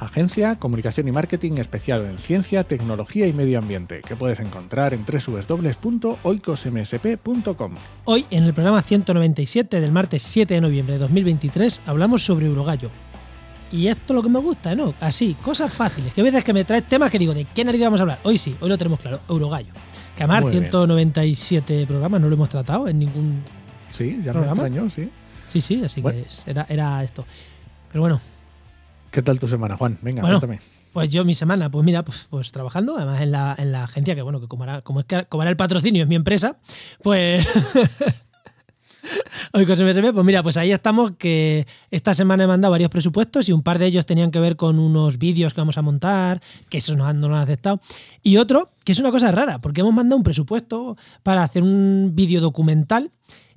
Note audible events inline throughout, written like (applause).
Agencia, comunicación y marketing especial en ciencia, tecnología y medio ambiente, que puedes encontrar en www.oicosmsp.com. Hoy, en el programa 197 del martes 7 de noviembre de 2023, hablamos sobre Eurogallo. Y esto es lo que me gusta, ¿no? Así, cosas fáciles, que a veces que me traes temas que digo, ¿de qué nariz vamos a hablar? Hoy sí, hoy lo tenemos claro, Eurogallo. Que además Muy bien. 197 programas no lo hemos tratado en ningún... Sí, ya me ¿Programa? extraño, sí. Sí, sí, así Bueno. que es- era, era esto. Pero bueno, ¿Qué tal tu semana, Juan? Venga, Bueno. cuéntame. Pues yo mi semana, pues mira, pues, pues trabajando, además en la, en la agencia, que bueno, que como era, como es que como era el patrocinio, es mi empresa, pues... (laughs) Hoy con MSP, pues mira, pues ahí estamos, que esta semana he mandado varios presupuestos y un par de ellos tenían que ver con unos vídeos que vamos a montar, que esos no, han- no lo han aceptado. Y otro, que es una cosa rara, porque hemos mandado un presupuesto para hacer un vídeo documental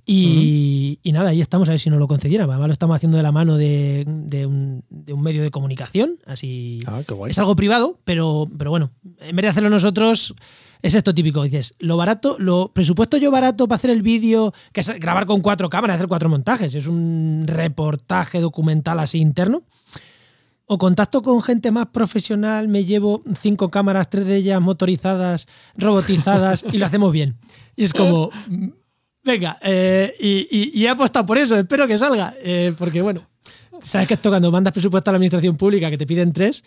y, y nada, ahí estamos a ver si nos lo concedieran. Además lo estamos haciendo de la mano de, de un, de un medio de comunicación, así... Ah, qué guay. Es algo privado, pero, pero bueno, en vez de hacerlo nosotros, es esto típico. Dices, lo barato, lo presupuesto yo barato para hacer el vídeo, que es grabar con cuatro cámaras, hacer cuatro montajes. Es un reportaje documental así interno. O contacto con gente más profesional, me llevo cinco cámaras, tres de ellas motorizadas, robotizadas, y lo hacemos bien. Y es como, (laughs) venga, eh, y, y- y he apostado por eso, espero que salga, eh, porque bueno, sabes que esto cuando mandas presupuesto a la administración pública que te piden tres,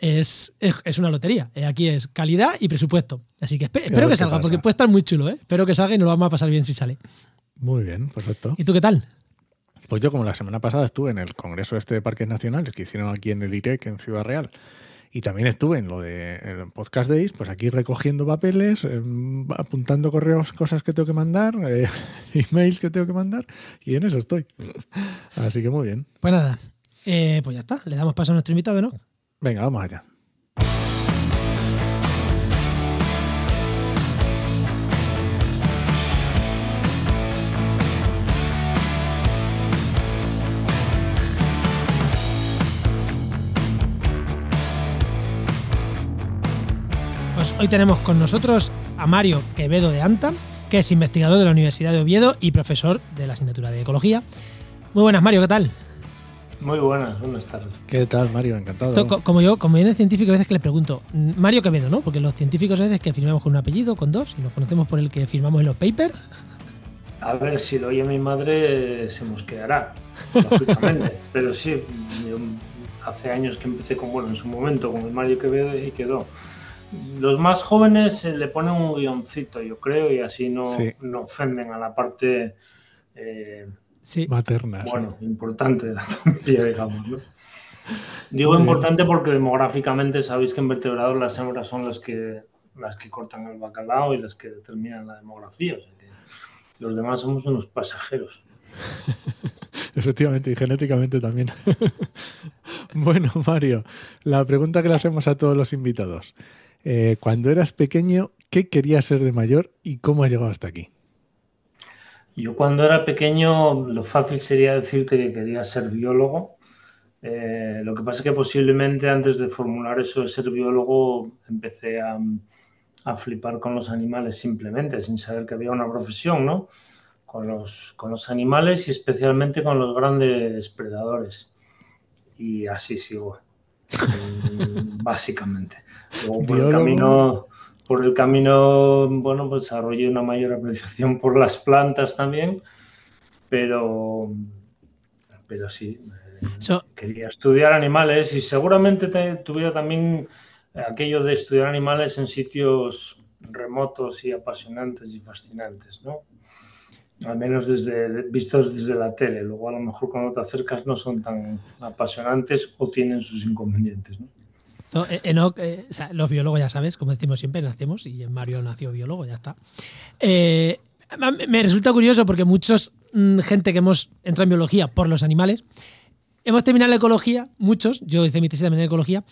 es, es, es una lotería. Eh, aquí es calidad y presupuesto. Así que espe- espero que salga, pasa. porque puede estar muy chulo, ¿eh? Espero que salga y nos lo vamos a pasar bien si sale. Muy bien, perfecto. ¿Y tú qué tal? Pues yo, como la semana pasada estuve en el Congreso este de Parques Nacionales que hicieron aquí en el IREC, en Ciudad Real, y también estuve en lo de en el Podcast Days, pues aquí recogiendo papeles, em, apuntando correos, cosas que tengo que mandar, eh, (laughs) emails que tengo que mandar, y en eso estoy. Así que muy bien. Pues nada, eh, pues ya está, le damos paso a nuestro invitado, ¿no? Venga, vamos allá. Hoy tenemos con nosotros a Mario Quevedo de ANTA, que es investigador de la Universidad de Oviedo y profesor de la asignatura de Ecología. Muy buenas, Mario, ¿qué tal? Muy buenas, buenas tardes. ¿Qué tal, Mario? Encantado. Esto, como yo, como viene científico, a veces que le pregunto, mm, Mario Quevedo, ¿no? Porque los científicos a veces que firmamos con un apellido, con dos, y nos conocemos por el que firmamos en los papers. A ver, si lo oye mi madre, se mosqueará, lógicamente. (laughs) Pero sí, yo hace años que empecé con, bueno, en su momento con el Mario Quevedo y quedó. Los más jóvenes le ponen un guioncito, yo creo, y así no, Sí. no ofenden a la parte, eh, Sí. Materna. sí. bueno, importante de la familia, digamos, ¿no? (laughs) Digo importante porque demográficamente sabéis que en vertebrados las hembras son las que, las que cortan el bacalao y las que determinan la demografía. o sea que los demás somos unos pasajeros. (laughs) Efectivamente, y genéticamente también. (laughs) bueno, Mario, la pregunta que le hacemos a todos los invitados. Eh, cuando eras pequeño, ¿qué querías ser de mayor y cómo has llegado hasta aquí? Yo cuando era pequeño lo fácil sería decirte que quería ser biólogo. Eh, lo que pasa es que posiblemente antes de formular eso de ser biólogo empecé a, a flipar con los animales simplemente, sin saber que había una profesión, ¿no? Con los, con los animales y especialmente con los grandes predadores. Y así sigo, (laughs) básicamente. Luego por el camino, por el camino, bueno, pues desarrollé una mayor apreciación por las plantas también, pero, pero sí, eh, So- quería estudiar animales y seguramente te- tuviera también aquello de estudiar animales en sitios remotos y apasionantes y fascinantes, ¿no? Al menos desde, vistos desde la tele. Luego a lo mejor cuando te acercas no son tan apasionantes o tienen sus inconvenientes, ¿no? So, eh, Enoch, eh, o sea, los biólogos ya sabes, como decimos siempre, nacemos y Mario nació biólogo, ya está. Eh, me- resulta curioso porque muchos, mm, gente que hemos entrado en biología por los animales, hemos terminado la ecología, muchos, yo hice mi tesis también en ecología,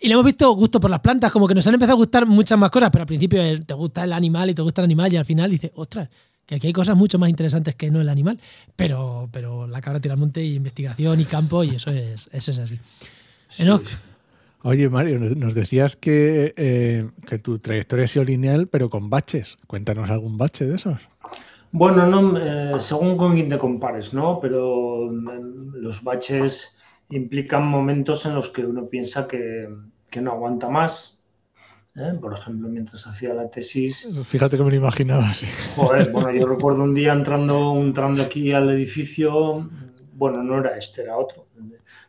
Y le hemos visto gusto por las plantas, como que nos han empezado a gustar muchas más cosas, pero al principio te gusta el animal y te gusta el animal y al final dices, ostras, que aquí hay cosas mucho más interesantes que no el animal, pero, pero la cabra tira al monte y investigación y campo y eso es, eso es así. Oye, Mario, nos decías que, eh, que tu trayectoria ha sido lineal, pero con baches. Cuéntanos algún bache de esos. Bueno, no, eh, según con quien te compares, ¿no? Pero mm, los baches implican momentos en los que uno piensa que, que no aguanta más. ¿eh? Por ejemplo, mientras hacía la tesis. Fíjate que me lo imaginaba. Joder, (laughs) bueno, yo recuerdo un día entrando, entrando aquí al edificio, bueno, no era este, era otro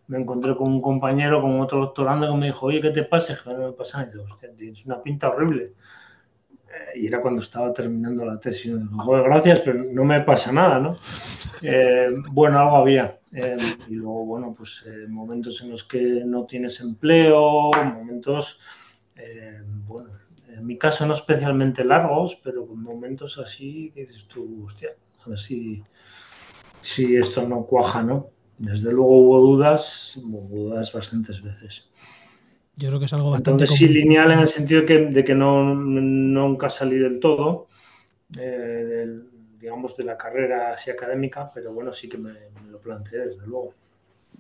me encontré con un compañero, con otro doctorando que me dijo, oye, ¿qué te pasa? Y no me pasa nada. Hostia, tienes una pinta horrible. Eh, y era cuando estaba terminando la tesis. Y me dijo, joder, gracias, pero no me pasa nada, ¿no? Eh, bueno, algo había. Eh, y luego, bueno, pues momentos en los que no tienes empleo, momentos, bueno, en mi caso no especialmente largos, pero momentos así que dices tú, hostia, a ver si, si esto no cuaja, ¿no? Desde luego hubo dudas, hubo dudas bastantes veces. Yo creo que es algo bastante. Entonces, sí, lineal en el sentido de que, no, nunca salí del todo, eh, digamos, de la carrera así académica, pero bueno, sí que me, lo planteé, desde luego.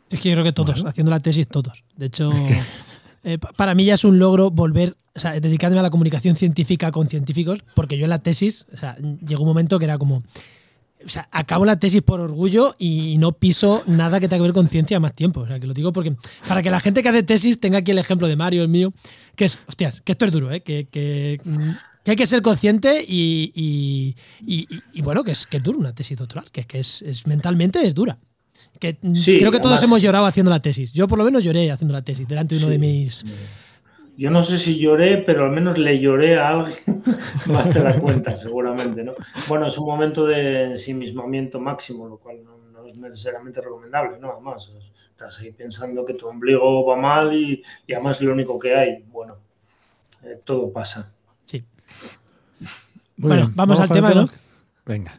Es que yo creo que todos, haciendo la tesis, todos. De hecho, (laughs) eh, para mí ya es un logro volver, o sea, dedicarme a la comunicación científica con científicos, porque yo en la tesis, o sea, llegó un momento que era como o sea, acabo la tesis por orgullo y no piso nada que tenga que ver con ciencia más tiempo. O sea, que lo digo porque para que la gente que hace tesis tenga aquí el ejemplo de Mario, el mío, que es, hostias, que esto es duro, ¿eh? que, que, hay que ser consciente y, bueno, que es, que es duro una tesis doctoral, que, que es, mentalmente es dura. Que creo que todos hemos llorado haciendo la tesis. Yo por lo menos lloré haciendo la tesis delante de uno de mis yo no sé si lloré, pero al menos le lloré a alguien (laughs) más de la cuenta, seguramente, ¿no? Bueno, es un momento de ensimismamiento máximo, lo cual no, es necesariamente recomendable, ¿no? Además, estás ahí pensando que tu ombligo va mal y, además es lo único que hay. Bueno, eh, todo pasa. Sí. bueno, vamos, al tema, ¿no? Venga.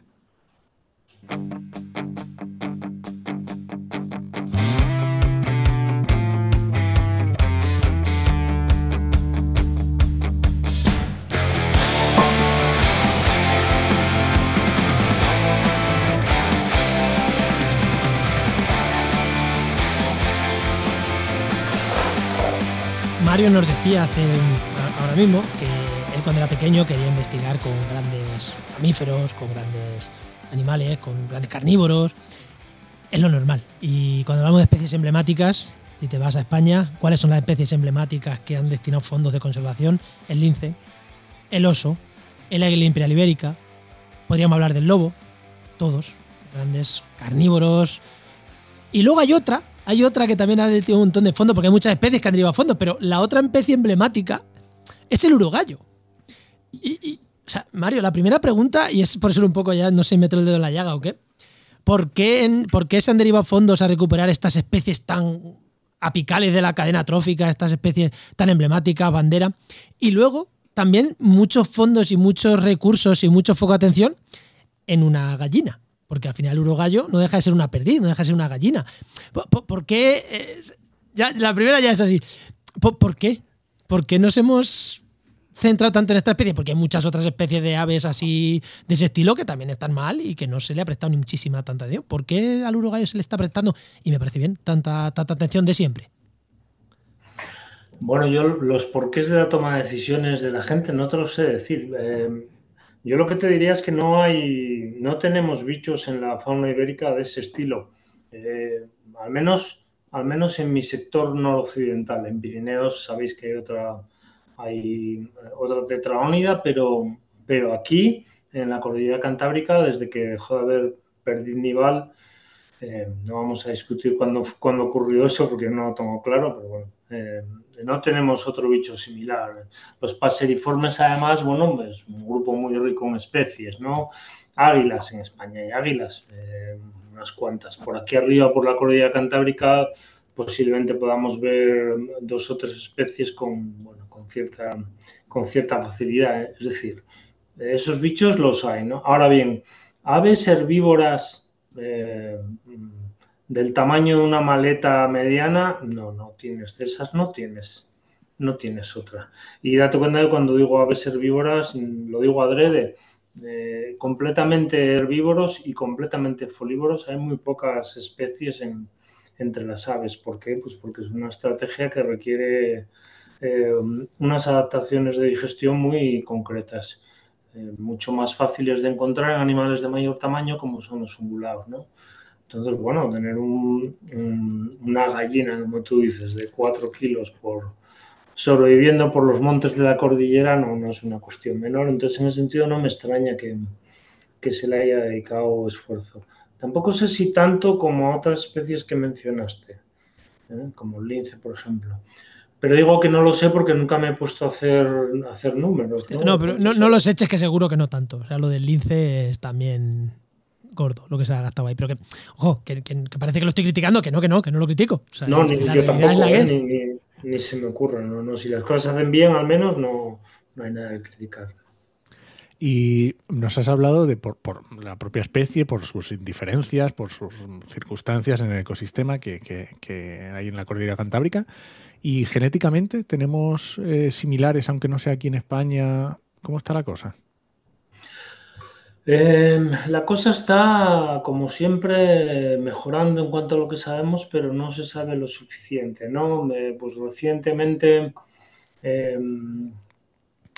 Mario nos decía hace, ahora mismo que él cuando era pequeño quería investigar con grandes mamíferos, con grandes animales, con grandes carnívoros. Es lo normal. Y cuando hablamos de especies emblemáticas, si te vas a España, ¿cuáles son las especies emblemáticas que han destinado fondos de conservación? El lince, el oso, el águila imperial ibérica. Podríamos hablar del lobo, todos, grandes carnívoros. Y luego hay otra hay otra que también ha tenido un montón de fondos, porque hay muchas especies que han derivado fondos, pero la otra especie emblemática es el urogallo. Y, Mario, la primera pregunta, y es por eso un poco ya, no sé, meto el dedo en la llaga o qué, ¿por qué, ¿por qué se han derivado fondos a recuperar estas especies tan apicales de la cadena trófica, estas especies tan emblemáticas, bandera? Y luego, también muchos fondos y muchos recursos y mucho foco de atención en una gallina porque al final el urogallo no deja de ser una perdiz, no deja de ser una gallina. ¿Por, qué? Eh, ya, la primera ya es así. ¿Por, qué? ¿Por qué nos hemos centrado tanto en esta especie? Porque hay muchas otras especies de aves así de ese estilo que también están mal y que no se le ha prestado ni muchísima tanta atención. ¿Por qué al urogallo se le está prestando, y me parece bien, tanta, tanta atención de siempre? Bueno, yo los porqués de la toma de decisiones de la gente no te lo sé decir. Eh, yo lo que te diría es que no hay, no tenemos bichos en la fauna ibérica de ese estilo. Eh, al menos, al menos en mi sector noroccidental. En Pirineos sabéis que hay otra, hay otra tetraónida, pero, pero aquí, en la cordillera cantábrica, desde que dejó de haber perdiz nival, eh, no vamos a discutir cuándo, cuándo ocurrió eso porque no lo tengo claro, pero bueno, eh, no tenemos otro bicho similar. Los paseriformes, además, bueno, es un grupo muy rico en especies, ¿no? Águilas en España hay águilas, eh, unas cuantas. Por aquí arriba, por la cordillera cantábrica, posiblemente podamos ver dos o tres especies con, bueno, con, cierta, con cierta facilidad. ¿eh? Es decir, esos bichos los hay, ¿no? Ahora bien, aves herbívoras eh, del tamaño de una maleta mediana, no, no tienes, de esas no tienes. no tienes otra. Y date cuenta que cuando digo aves herbívoras, lo digo adrede, eh, completamente herbívoros y completamente folívoros. Hay muy pocas especies entre las aves. ¿Por qué? Pues porque es una estrategia que requiere eh, unas adaptaciones de digestión muy concretas, eh, mucho más fáciles de encontrar en animales de mayor tamaño como son los ungulados. ¿no? Entonces, bueno, tener una gallina, como tú dices, de 4 kilos por sobreviviendo por los montes de la cordillera no, no es una cuestión menor. Entonces, en ese sentido, no me extraña que, que se le haya dedicado esfuerzo. Tampoco sé si tanto como a otras especies que mencionaste, ¿eh? como el lince, por ejemplo. Pero digo que no lo sé porque nunca me he puesto a hacer, hacer números. No, pero no, no, los eches que seguro que no tanto. O sea, lo del lince es también gordo lo que se ha gastado ahí. Pero que, ojo, que, parece que lo estoy criticando, que no, que no, que no lo critico. no, ni, yo tampoco, ¿eh? ni, se me ocurre. No, no, si las cosas se hacen bien, al menos no, no hay nada que criticar. Y nos has hablado de por, la propia especie, por sus indiferencias, por sus circunstancias en el ecosistema que, que, hay en la cordillera cantábrica. Y genéticamente tenemos eh, similares, aunque no sea aquí en España. ¿Cómo está la cosa? Em, la cosa está, como siempre, mejorando en cuanto a lo que sabemos, pero no se sabe lo suficiente, ¿no? pues recientemente em,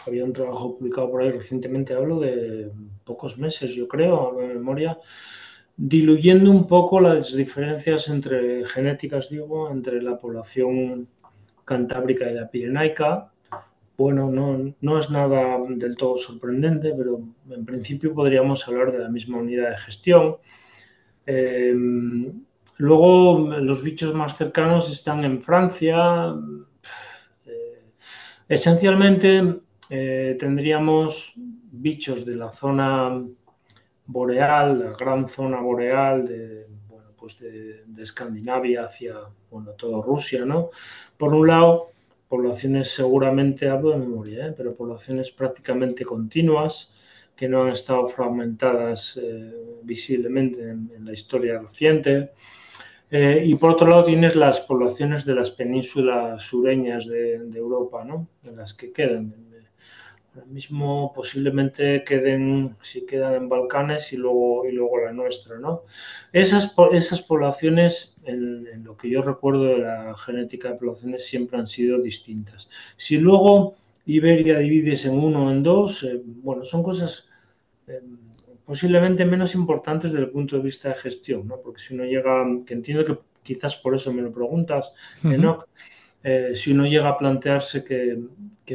había un trabajo publicado por ahí, recientemente hablo de pocos meses, yo creo, a memoria, diluyendo un poco las diferencias entre genéticas, digo, entre la población cantábrica y la pirenaica, bueno, no, no, es nada del todo sorprendente, pero en principio podríamos hablar de la misma unidad de gestión. Eh, luego, los bichos más cercanos están en Francia. Eh, esencialmente, eh, tendríamos bichos de la zona boreal, la gran zona boreal de, bueno, pues de, Escandinavia hacia bueno, todo Rusia, ¿no? Por un lado, poblaciones seguramente, hablo de memoria, ¿eh? pero poblaciones prácticamente continuas que no han estado fragmentadas eh, visiblemente en, la historia reciente. Eh, y por otro lado tienes las poblaciones de las penínsulas sureñas de, de Europa, ¿no? en las que quedan, Ahora mismo posiblemente queden, si quedan en Balcanes y luego, y luego la nuestra, ¿no? Esas, esas poblaciones, en, lo que yo recuerdo de la genética de poblaciones, siempre han sido distintas. Si luego Iberia divides en uno o en dos, eh, bueno, son cosas eh, posiblemente menos importantes desde el punto de vista de gestión, ¿no? Porque si uno llega, que entiendo que quizás por eso me lo preguntas, Enoch, eh, si uno llega a plantearse que,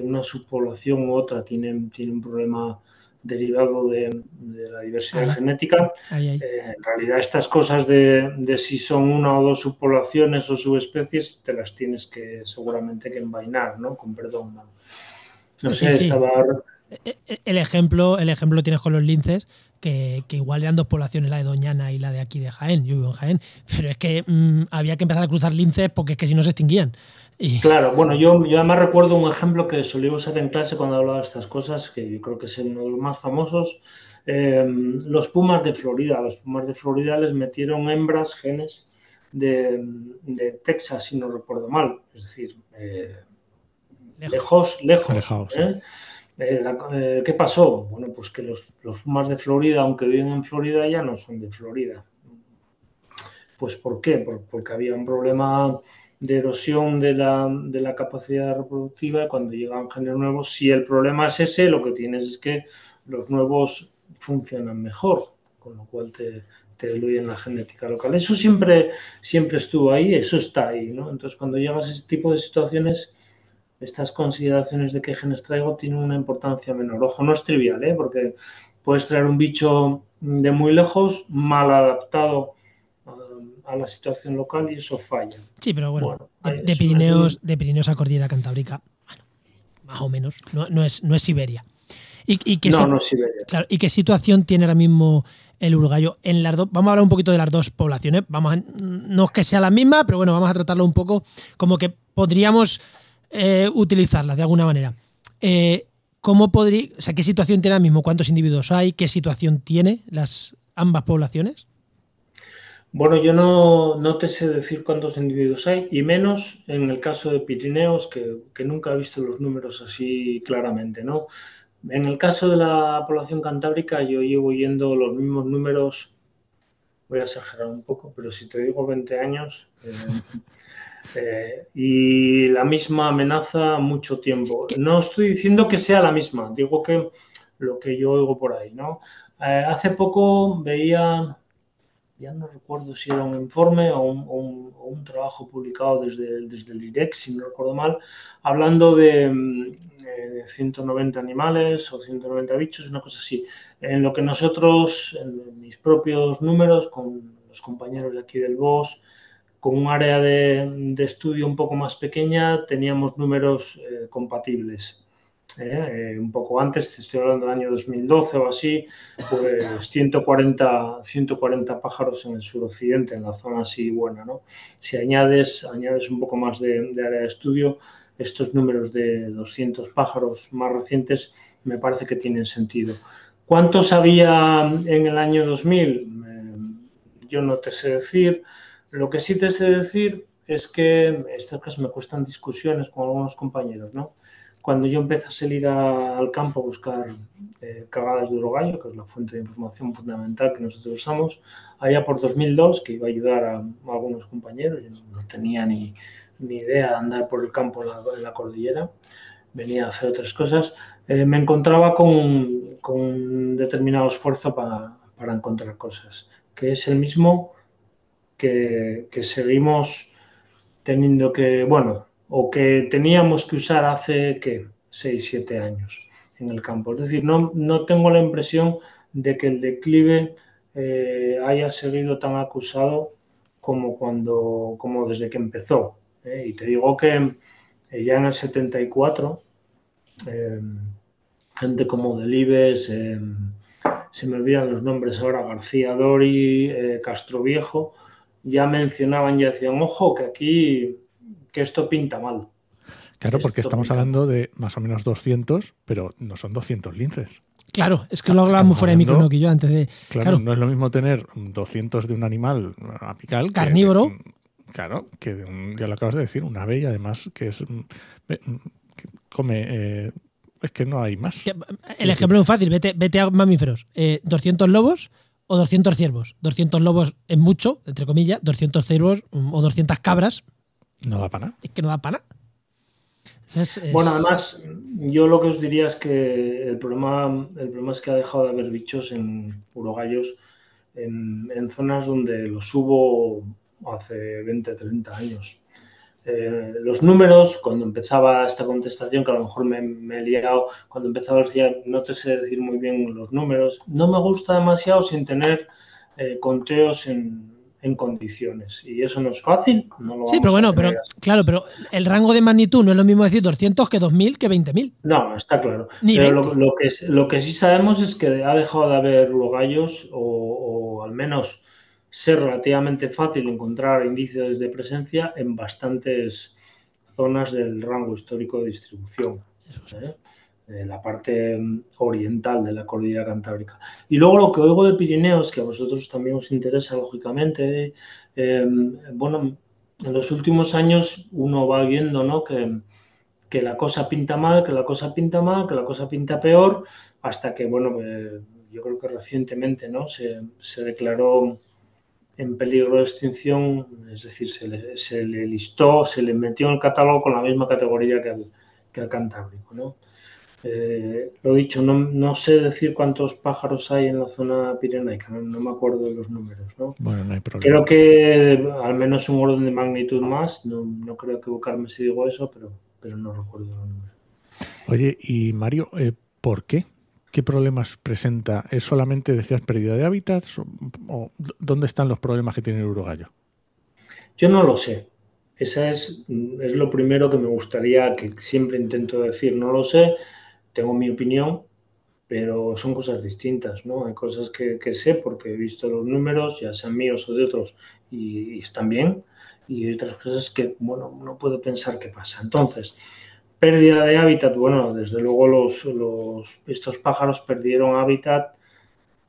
una subpoblación u otra tiene, tiene un problema derivado de, la diversidad genética, eh, en realidad estas cosas de, si son una o dos subpoblaciones o subespecies, te las tienes que seguramente que envainar, ¿no? Con perdón. No, sé, estaba... E, e, el ejemplo, el ejemplo tienes con los linces, que, igual eran dos poblaciones, la de Doñana y la de aquí de Jaén. Yo vivo en Jaén, pero es que mm, había que empezar a cruzar linces porque es que si no se extinguían. Claro, bueno, yo, yo además recuerdo un ejemplo que solía usar en clase cuando hablaba de estas cosas, que yo creo que es uno de los más famosos. Em, los pumas de Florida. Los pumas de Florida les metieron hembras, genes de, Texas, si no recuerdo mal. Es decir, eh, lejos, lejos. ¿eh? Eh, ¿Qué pasó? Bueno, pues que los, los pumas de Florida, aunque viven en Florida, ya no son de Florida. Pues ¿por qué? porque había un problema de erosión de la, de la capacidad reproductiva cuando llegan géneros nuevos, si el problema es ese, lo que tienes es que los nuevos funcionan mejor, con lo cual te, te diluyen la genética local. Eso siempre, siempre estuvo ahí, eso está ahí, ¿no? Entonces, cuando llegas a ese tipo de situaciones, estas consideraciones de qué genes traigo tienen una importancia menor. Ojo, no es trivial, ¿eh? Porque puedes traer un bicho de muy lejos, mal adaptado a la situación local y eso falla. Sí, pero bueno, de, Pirineos, de Pirineos a Cordillera Cantábrica, bueno, más o menos, no, es, no es Siberia. Y, no, no es Siberia. Claro, ¿Y qué situación tiene ahora mismo el uruguayo en las dos? Vamos a hablar un poquito de las dos poblaciones. Vamos a, no es que sea la misma, pero bueno, vamos a tratarlo un poco como que podríamos eh, utilizarlas de alguna manera. Eh, ¿Cómo podría, o sea, qué situación tiene ahora mismo? ¿Cuántos individuos hay? ¿Qué situación tiene las ambas poblaciones? Bueno, yo no, no, te sé decir cuántos individuos hay, y menos en el caso de Pirineos, que, que, nunca he visto los números así claramente, ¿no? En el caso de la población cantábrica, yo llevo yendo los mismos números, voy a exagerar un poco, pero si te digo 20 años, eh, eh, y la misma amenaza mucho tiempo. No estoy diciendo que sea la misma, digo que lo que yo oigo por ahí, ¿no? Eh, hace poco veía ya no recuerdo si era un informe o un, trabajo publicado desde, desde, el IREX, si no recuerdo mal, hablando de, 190 mm, eh, animales o 190 bichos, una cosa así. En lo que nosotros, en mis propios números, con los compañeros de aquí del BOS, con un área de, estudio un poco más pequeña, teníamos números eh, compatibles. ¿Eh? Eh, un poco antes, estoy hablando del año 2012 o así, pues 140, 140 pájaros en el suroccidente, en la zona así buena. ¿no? Si añades, añades un poco más de, área de estudio, estos números de 200 pájaros más recientes me parece que tienen sentido. ¿Cuántos había en el año 2000? Eh, yo no te sé decir. Lo que sí te sé decir es que estas cosas me cuestan discusiones con algunos compañeros, ¿no? Cuando yo empecé a salir al campo a buscar eh, cagadas de urogallo, que es la fuente de información fundamental que nosotros usamos, allá por 2002, que iba a ayudar a, algunos compañeros, yo no, tenía ni, ni, idea de andar por el campo en la, cordillera, venía a hacer otras cosas, eh, me encontraba con, con, un determinado esfuerzo para, para, encontrar cosas, que es el mismo que, que seguimos teniendo que, bueno, o que teníamos que usar hace, ¿qué? 6, 7 años en el campo. Es decir, no, no tengo la impresión de que el declive eh, haya seguido tan acusado como, cuando, como desde que empezó. ¿eh? Y te digo que eh, ya en el 74, gente como Delibes, se me olvidan los nombres ahora, García Dori, Castro Viejo, ya mencionaban, ya decían, ojo, que aquí que esto pinta mal. Claro, porque estamos hablando de más o menos 200, pero no son 200 linces. Claro, es que lo hablábamos fuera de micro, que yo antes de. Claro, no es lo mismo tener 200 de un animal apical. Carnívoro. claro, que de un, ya lo acabas de decir, un ave y además que es. Que come. Eh, es que no hay más. El ejemplo es fácil, vete, vete a mamíferos. 200 eh, lobos o 200 ciervos. 200 lobos es mucho, entre comillas, 200 ciervos mm, o 200 cabras no da para nada. Es que no da para nada. Bueno, además, yo lo que os diría es que el problema, el problema es que ha dejado de haber bichos en urogallos en, zonas donde los hubo hace 20, 30 años. Eh, los números, cuando empezaba esta contestación, que a lo mejor me, he liado, cuando empezaba decía, no te sé decir muy bien los números, no me gusta demasiado sin tener eh, conteos en, en condiciones. Y eso no es fácil. sí, pero bueno, pero claro, pero el rango de magnitud no es lo mismo decir 200 que 2000 que 20.000. No, está claro. pero lo, que, lo que sí sabemos es que ha dejado de haber gallos o, al menos ser relativamente fácil encontrar indicios de presencia en bastantes zonas del rango histórico de distribución. Eso ¿eh? La parte mm, oriental de la cordillera cantábrica. Y luego lo que oigo de Pirineos, que a vosotros también os interesa lógicamente, em, bueno, en los últimos años uno va viendo ¿no? que, que, la cosa pinta mal, que la cosa pinta mal, que la cosa pinta peor, hasta que, bueno, pues, yo creo que recientemente ¿no? se, se, declaró en peligro de extinción, es decir, se le, se le, listó, se le metió en el catálogo con la misma categoría que el, que el Cantábrico. ¿no? Eh, lo dicho, no, no, sé decir cuántos pájaros hay en la zona pirenaica, no, me acuerdo de los números. ¿no? Bueno, no hay problema. Creo que al menos un orden de magnitud más, no, creo equivocarme si digo eso, pero, pero no recuerdo los números. Oye, y Mario, eh, ¿por qué? ¿Qué problemas presenta? ¿Es solamente, decías, pérdida de hábitats? O, ¿Dónde están los problemas que tiene el urogallo? Yo no lo sé. Esa es, es lo primero que me gustaría, que siempre intento decir, no lo sé tengo mi opinión, pero son cosas distintas, ¿no? Hay cosas que, sé porque he visto los números, ya sean míos o de otros, y, están bien, y hay otras cosas que, bueno, no puedo pensar qué pasa. Entonces, pérdida de hábitat, bueno, desde luego los, los, estos pájaros perdieron hábitat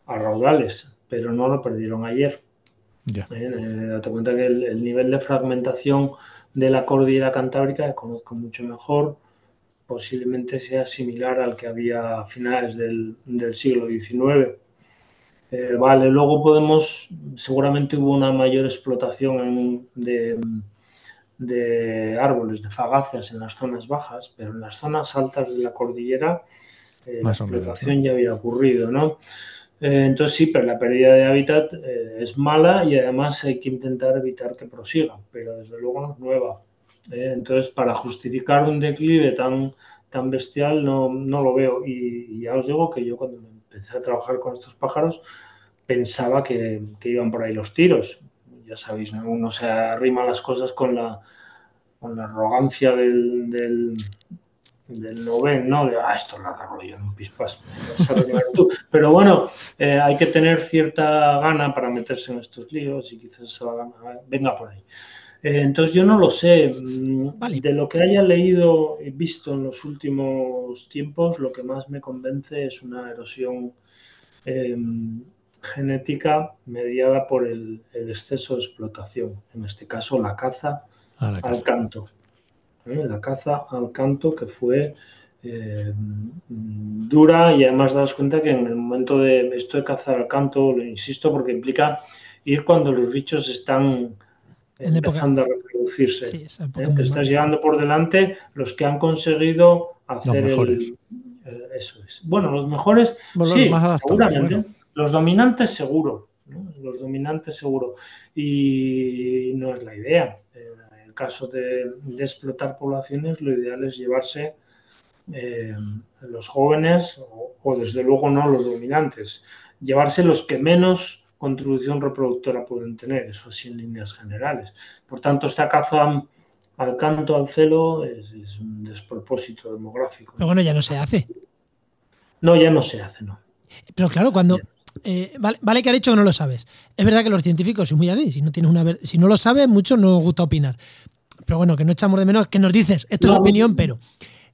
a raudales, pero no lo perdieron ayer. Ya. Eh, eh, date cuenta que el, el nivel de fragmentación de la cordillera cantábrica, que conozco mucho mejor, posiblemente sea similar al que había a finales del, del siglo XIX. Eh, vale, luego podemos, seguramente hubo una mayor explotación en- de, de árboles, de fagacias en las zonas bajas, pero en las zonas altas de la cordillera eh, la menos, explotación ya había ocurrido, ¿no? Eh, entonces sí, pero la pérdida de hábitat es mala y además hay que intentar evitar que prosiga, pero desde luego no es nueva. ¿Eh? Entonces, para justificar un declive tan, tan bestial no, no lo veo. Y, y ya os digo que yo cuando empecé a trabajar con estos pájaros pensaba que, que iban por ahí los tiros. Ya sabéis, ¿no? uno se arrima las cosas con la, con la arrogancia del, del, del noven, ¿no? De, ah, esto lo agarro yo en un pispas, tú. (laughs) Pero bueno, eh, hay que tener cierta gana para meterse en estos líos y quizás esa gana venga por ahí. Eh, entonces yo no lo sé. Mm, Vale. De lo que haya leído y visto en los últimos tiempos, lo que más me convence es una erosión eh, genética mediada por el, el exceso de explotación. En este caso, la caza A la al canto. ¿eh? La caza al canto que fue eh, mm, dura y además das cuenta que en el momento de esto de cazar al canto, lo insisto, porque implica ir cuando los bichos están En época- empezando a reproducirse. Sí, esa ¿eh? época Te muy estás mala. llegando por delante los que han conseguido hacer el, mejores. eh, eso es. Bueno, los mejores, Bueno, sí, los más seguramente. bueno. Los dominantes seguro, ¿no? los dominantes seguro. Y no es la idea. En el caso de, de explotar poblaciones, lo ideal es llevarse eh, los jóvenes o, o, desde luego no los dominantes, llevarse los que menos contribución reproductora pueden tener, eso en líneas generales. Por tanto, esta caza al canto, al celo, es, es un despropósito demográfico. Pero bueno, ya no se hace. No, ya no se hace, no. Pero claro, cuando. eh, vale, vale que ha dicho que no lo sabes. Es verdad que los científicos son muy así. Si no, tienes una, si no lo sabes, mucho no nos gusta opinar. Pero bueno, que no echamos de menos que nos dices, esto es opinión, pero.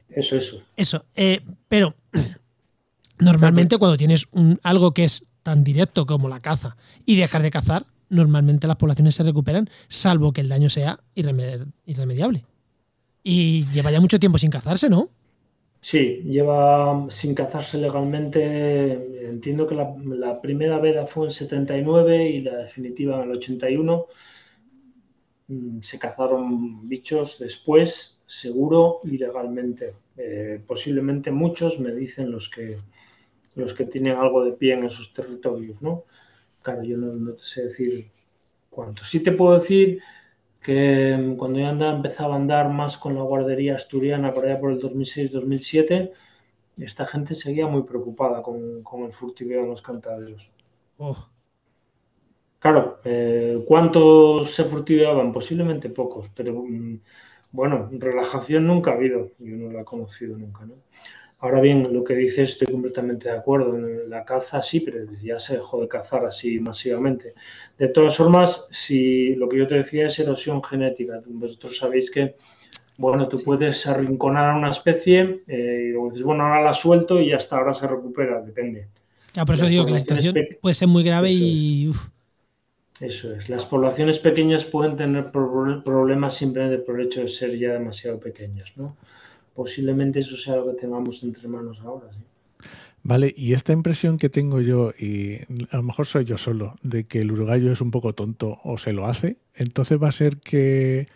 Eso, eso. Eso. eh, pero (clears throat) normalmente cuando tienes un, algo que es tan directo como la caza y dejar de cazar, normalmente las poblaciones se recuperan, salvo que el daño sea irreme- irremediable. Y lleva ya mucho tiempo sin cazarse, ¿no? Sí, lleva sin cazarse legalmente. Entiendo que la, primera veda fue en 79 y la definitiva en el 81. Mm, Se cazaron bichos después, seguro, ilegalmente. Eh, posiblemente muchos, me dicen los que, los que tienen algo de pie en esos territorios, ¿no? Claro, yo no, no te sé decir cuántos. Sí te puedo decir que mm, cuando yo andaba, empezaba a andar más con la guardería asturiana por allá por el 2006-2007, esta gente seguía muy preocupada con, con el furtiveo en los cantaderos. Oh, Claro, eh, ¿cuántos se furtiveaban? Posiblemente pocos, pero mm, bueno, relajación nunca ha habido, yo no la he conocido nunca, ¿no? Ahora bien, lo que dices estoy completamente de acuerdo. En la caza sí, pero ya se dejó de cazar así masivamente. De todas formas, si lo que yo te decía es erosión genética, vosotros sabéis que, bueno, tú Sí. puedes arrinconar a una especie eh, y luego dices, bueno, ahora la suelto y hasta ahora se recupera, depende. ya por eso Las digo que la situación puede ser muy grave Eso y. uf, Eso es. Las poblaciones pequeñas pueden tener pro- problemas simplemente por el hecho de ser ya demasiado pequeñas, ¿no? Posiblemente eso sea lo que tengamos entre manos ahora. ¿sí? Vale, y esta impresión que tengo yo, y a lo mejor soy yo solo, de que el uruguayo es un poco tonto o se lo hace, entonces va a ser que,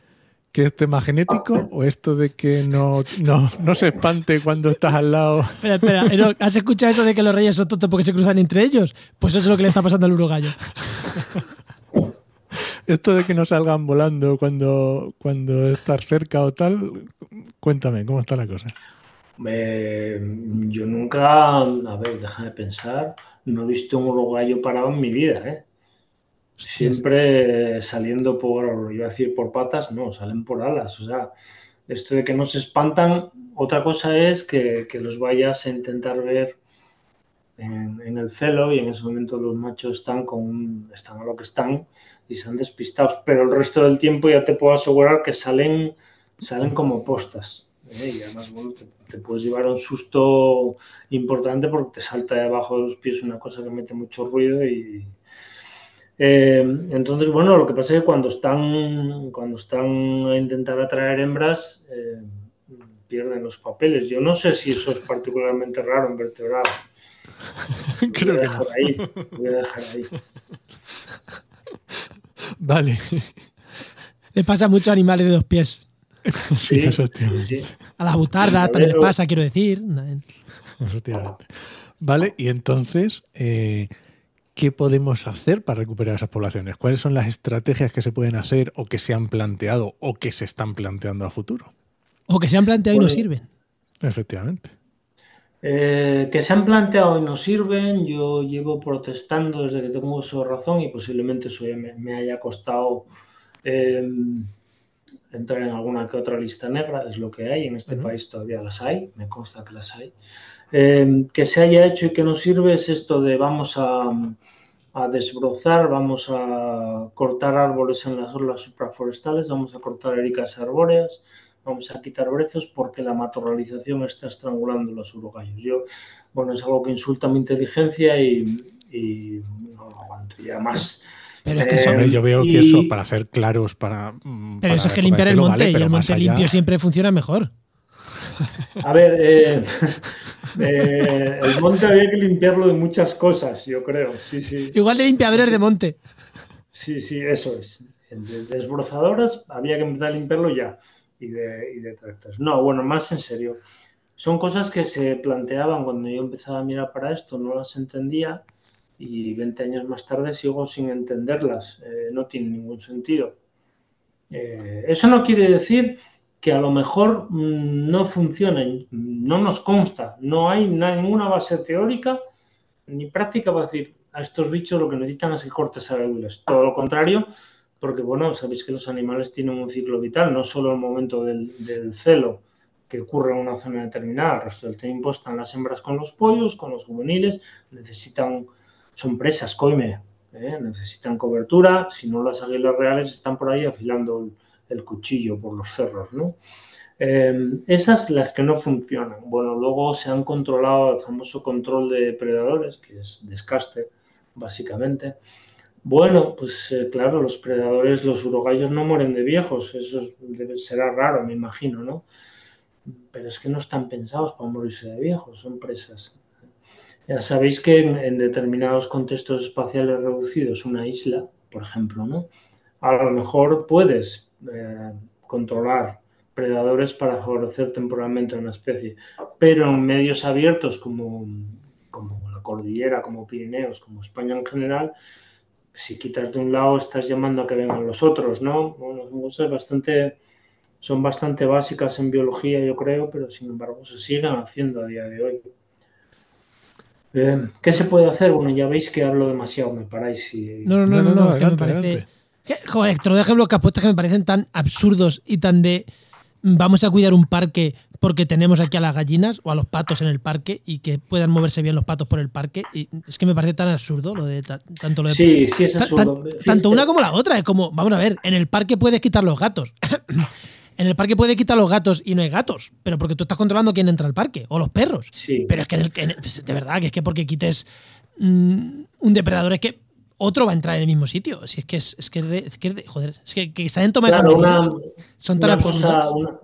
que es tema genético o esto de que no, no, no se espante cuando estás al lado. Espera, espera, Enoch, ¿has escuchado eso de que los reyes son tontos porque se cruzan entre ellos? Pues eso es lo que le está pasando al uruguayo. Esto de que no salgan volando cuando, cuando estás cerca o tal, cuéntame, ¿cómo está la cosa? Eh, yo nunca, a ver, déjame pensar, no he visto un uruguayo parado en mi vida, ¿eh? Siempre saliendo por, iba a decir por patas, no, salen por alas. O sea, esto de que no se espantan, otra cosa es que, que los vayas a intentar ver en, en el celo y en ese momento los machos están con están a lo que están y están despistados, pero el resto del tiempo ya te puedo asegurar que salen, salen como postas. ¿eh? Y además, bueno, te, te puedes llevar un susto importante porque te salta debajo de los pies una cosa que mete mucho ruido y, Eh, entonces, bueno, lo que pasa es que cuando están, cuando están a intentar atraer hembras, eh, pierden los papeles. Yo no sé si eso es particularmente raro en vertebrados. (laughs) Creo voy a dejar ahí. Voy a dejar ahí. (laughs) Vale. Le pasa a muchos animales de dos pies. (laughs) Sí, sí. A las butardas también les pasa, quiero decir. Efectivamente. Vale, y entonces, eh, ¿qué podemos hacer para recuperar esas poblaciones? ¿Cuáles son las estrategias que se pueden hacer o que se han planteado o que se están planteando a futuro? O que se han planteado y no sirven. Efectivamente. Eh, que se han planteado y no sirven, yo llevo protestando desde que tengo uso de razón y posiblemente eso me, haya costado eh, entrar en alguna que otra lista negra, es lo que hay, en este país todavía las hay, me consta que las hay. Eh, que se haya hecho y que no sirve es esto de vamos a, a desbrozar, vamos a cortar árboles en las zonas supraforestales, vamos a cortar ericas arbóreas, vamos a quitar brezos porque la matorralización está estrangulando los uruguayos. Yo, bueno, es algo que insulta mi inteligencia y, no lo aguanto. Y además... Pero es que eh, yo veo que eso, para ser claros, para. Mm, pero eso es que limpiar el monte y el monte limpio siempre funciona mejor. A ver, eh, (laughs) eh, el monte había que limpiarlo de muchas cosas, yo creo. Sí, sí. Igual de limpiadores de monte. Sí, sí, eso es. De desbrozadoras había que empezar a limpiarlo ya y de, tractores. No, bueno, más en serio. Son cosas que se planteaban cuando yo empezaba a mirar para esto, no las entendía y 20 años más tarde sigo sin entenderlas. Eh, no tiene ningún sentido. Eh, eso no quiere decir que a lo mejor mm, no funcionen, no nos consta, no hay ninguna base teórica ni práctica para decir a estos bichos lo que necesitan es que cortes árboles. Todo lo contrario, porque bueno, sabéis que los animales tienen un ciclo vital, no solo el momento del, celo que ocurre en una zona determinada, el resto del tiempo están las hembras con los pollos, con los juveniles, necesitan, son presas, coime, ¿eh? necesitan cobertura, si no las águilas reales están por ahí afilando el, cuchillo por los cerros, ¿no? Eh, esas las que no funcionan. Bueno, luego se han controlado el famoso control de predadores, que es descaste, básicamente. Bueno, pues eh, claro, los predadores, los urogallos no mueren de viejos, eso será raro, me imagino, ¿no? Pero es que no están pensados para morirse de viejos, son presas. Ya sabéis que en, determinados contextos espaciales reducidos, una isla, por ejemplo, ¿no? A lo mejor puedes eh, controlar predadores para favorecer temporalmente a una especie, pero en medios abiertos como, como la cordillera, como Pirineos, como España en general, si quitas de un lado estás llamando a que vengan los otros, ¿no? son bastante, son bastante básicas en biología, yo creo, pero sin embargo se siguen haciendo a día de hoy. Eh, ¿Qué se puede hacer? Bueno, ya veis que hablo demasiado, me paráis. Y... No, no, no, no, me parece... joder, te lo que has puesto que me parecen tan absurdos y tan de vamos a cuidar un parque porque tenemos aquí a las gallinas o a los patos en el parque y que puedan moverse bien los patos por el parque. Y es que me parece tan absurdo lo de tanto lo de. Sí, sí, es absurdo. tanto una como la otra. Es como, vamos a ver, en el parque puedes quitar los gatos. (clears throat) en el parque puedes quitar los gatos y no hay gatos, pero porque tú estás controlando quién entra al parque o los perros. Sí. Pero es que, pues, de verdad, que es que porque quites mm, un depredador es que otro va a entrar en el mismo sitio. Si es que es, es que, es que joder, es que, que se toma claro, una, son tan cosa, una,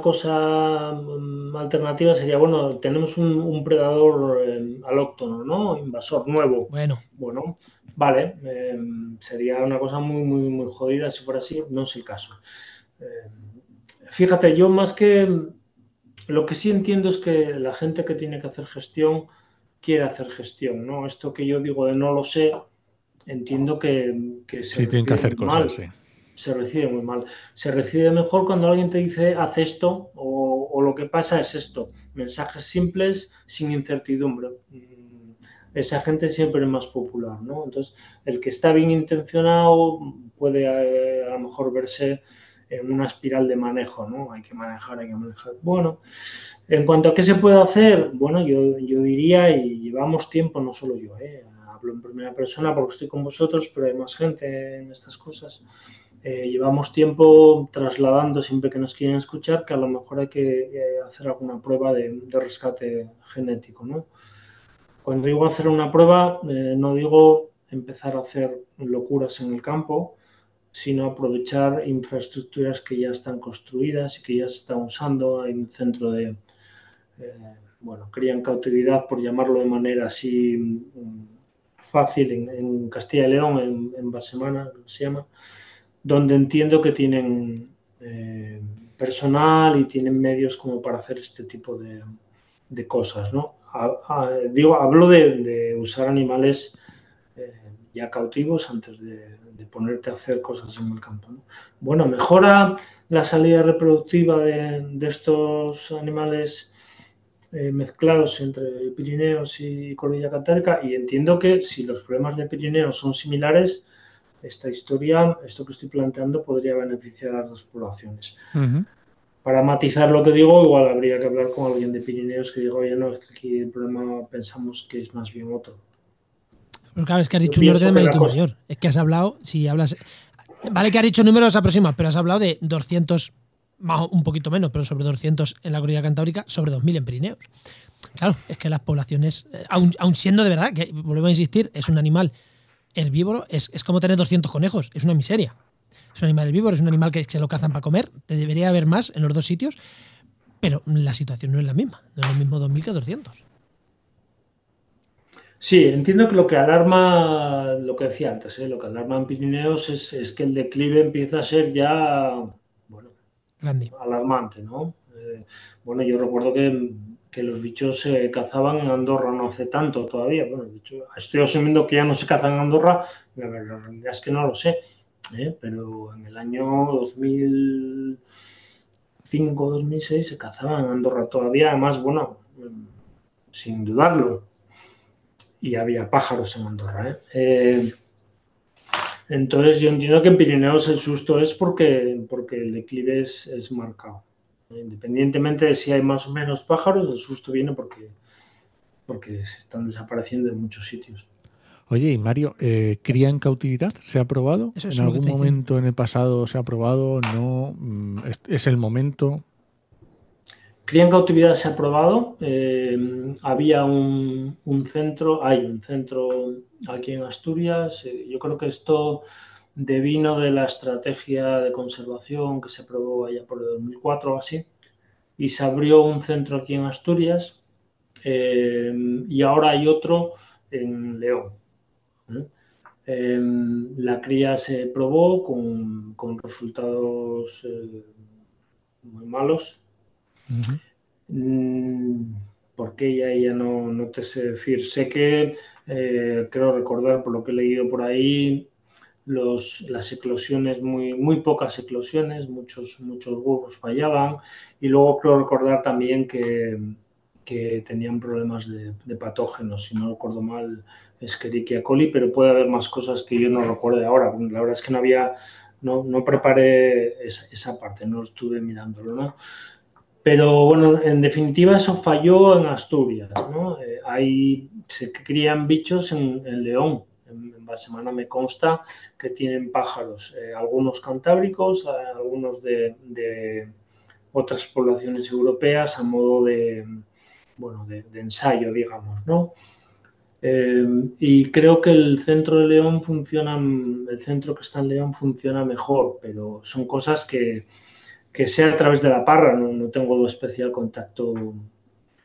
cosa mm, alternativa sería, bueno, tenemos un, predador eh, alóctono, ¿no? Invasor nuevo. Bueno. Bueno, vale. Em, sería una cosa muy, muy, muy jodida si fuera así. No es el caso. Em, fíjate, yo más que... Lo que sí entiendo es que la gente que tiene que hacer gestión quiere hacer gestión, ¿no? Esto que yo digo de no lo sé, entiendo que, se sí, tienen que hacer cosas, sí. Se recibe muy mal. Se recibe mejor cuando alguien te dice haz esto o, lo que pasa es esto. Mensajes simples, sin incertidumbre. Mm, esa gente siempre es más popular, ¿no? Entonces, el que está bien intencionado puede eh, a lo mejor verse en una espiral de manejo, ¿no? Hay que manejar, hay que manejar. Bueno, en cuanto a qué se puede hacer, bueno, yo, yo diría, y llevamos tiempo, no solo yo, ¿eh? en primera persona porque estoy con vosotros, pero hay más gente en estas cosas. Eh, llevamos tiempo trasladando siempre que nos quieren escuchar que a lo mejor hay que eh, hacer alguna prueba de, rescate genético. ¿no? Cuando digo hacer una prueba, eh, no digo empezar a hacer locuras en el campo, sino aprovechar infraestructuras que ya están construidas y que ya se están usando. Hay un centro de, eh, bueno, cría en cautividad, por llamarlo de manera así mm, fácil, en, Castilla y León, en, en Basemana, se llama, donde entiendo que tienen eh, personal y tienen medios como para hacer este tipo de, de cosas, ¿no? digo, hablo de, usar animales eh, ya cautivos antes de, ponerte a hacer cosas en el campo. Bueno, mejora la salida reproductiva de, estos animales eh, mezclados entre Pirineos y Cordillera Cantábrica y entiendo que si los problemas de Pirineos son similares, esta historia, esto que estoy planteando, podría beneficiar a las dos poblaciones para matizar lo que digo, igual habría que hablar con alguien de Pirineos que diga, oye, no, aquí el problema pensamos que es más bien otro. Pero claro, es que has dicho un orden de magnitud mayor. Es que has hablado, si hablas. Vale que has dicho números aproximados, pero has hablado de 200, más un poquito menos, pero sobre 200 en la Cordillera Cantábrica, sobre 2000 en Pirineos. Claro, es que las poblaciones, eh, aun, siendo de verdad, que volvemos a insistir, es un animal herbívoro, es, es como tener 200 conejos, es una miseria. Es un animal herbívoro, es un animal que se lo cazan para comer. Debería haber más en los dos sitios, pero la situación no es la misma. No es lo mismo 2.000 que 200. Sí, entiendo que lo que alarma, lo que decía antes, ¿eh? lo que alarma en Pirineos es, que el declive empieza a ser ya, bueno, alarmante, ¿no? Eh, bueno, yo recuerdo que, los bichos se cazaban en Andorra no hace tanto todavía. Bueno, estoy asumiendo que ya no se cazan en Andorra, la realidad es que no lo sé. ¿eh? pero en el año 2005-2006 se cazaban en Andorra todavía, además, bueno, sin dudarlo, y había pájaros en Andorra. ¿eh? Eh, entonces yo entiendo que en Pirineos el susto es porque, porque el declive es, es marcado. Independientemente de si hay más o menos pájaros, el susto viene porque, porque se están desapareciendo en muchos sitios. Oye, y Mario, eh, ¿cría en cautividad? ¿Se ha probado? ¿En algún momento en el pasado se ha probado? ¿No? Mm, ¿Es, el momento? Cría en cautividad se ha probado. Eh, había un, centro, hay un centro aquí en Asturias. Eh, yo creo que esto devino de la estrategia de conservación que se aprobó allá por el 2004 o así. Y se abrió un centro aquí en Asturias. y ahora hay otro en León. Em, la cría se probó con, resultados eh, muy malos. Mm, porque ya, ya no, no, te sé decir. Sé que, eh, creo recordar por lo que he leído por ahí, los, las eclosiones, muy, muy pocas eclosiones, muchos, muchos huevos fallaban. Y luego creo recordar también que, que tenían problemas de, de, patógenos, si no recuerdo mal, Escherichia coli, pero puede haber más cosas que yo no recuerdo ahora. La verdad es que no había, no, no preparé esa, parte, no estuve mirándolo, ¿no? Pero bueno, en definitiva eso falló en Asturias, ¿no? Eh, ahí se crían bichos en, León. En, semana me consta que tienen pájaros, eh, algunos cantábricos, eh, algunos de, de, otras poblaciones europeas a modo de, bueno, de, de ensayo, digamos, ¿no? Eh, y creo que el centro de León funciona, el centro que está en León funciona mejor, pero son cosas que, que sea a través de la parra, no, no tengo especial contacto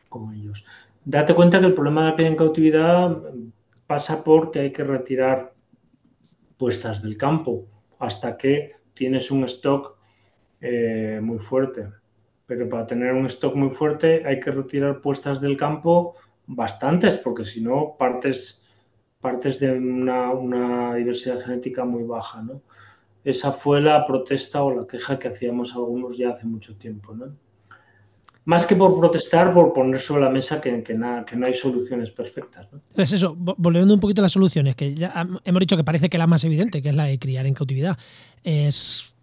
con ellos. Date cuenta que el problema de la cría en cautividad pasa porque hay que retirar puestas del campo hasta que tienes un stock eh, muy fuerte. Pero para tener un stock muy fuerte hay que retirar puestas del campo bastantes, porque si no partes, partes de una, diversidad genética muy baja. ¿no? Esa fue la protesta o la queja que hacíamos algunos ya hace mucho tiempo. ¿no? Más que por protestar, por poner sobre la mesa que, que, nada, que no hay soluciones perfectas. ¿no? Entonces eso, volviendo un poquito a las soluciones, que ya hemos dicho que parece que la más evidente, que es la de criar en cautividad, es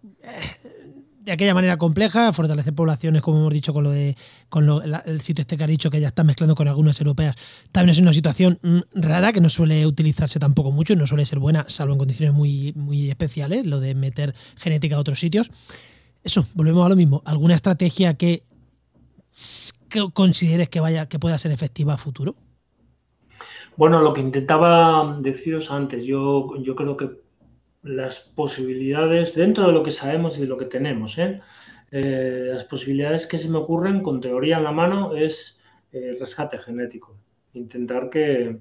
de aquella manera compleja, fortalecer poblaciones, como hemos dicho, con lo de con el sitio este que ha dicho que ya está mezclando con algunas europeas. También es una situación mm, rara que no suele utilizarse tampoco mucho y no suele ser buena, salvo en condiciones muy, muy especiales, lo de meter genética a otros sitios. Eso, volvemos a lo mismo. ¿Alguna estrategia que, que consideres que vaya, que pueda ser efectiva a futuro? Bueno, lo que intentaba deciros antes, yo, yo creo que las posibilidades, dentro de lo que sabemos y de lo que tenemos, ¿eh? Eh, las posibilidades que se me ocurren con teoría en la mano es eh, rescate genético. Intentar que,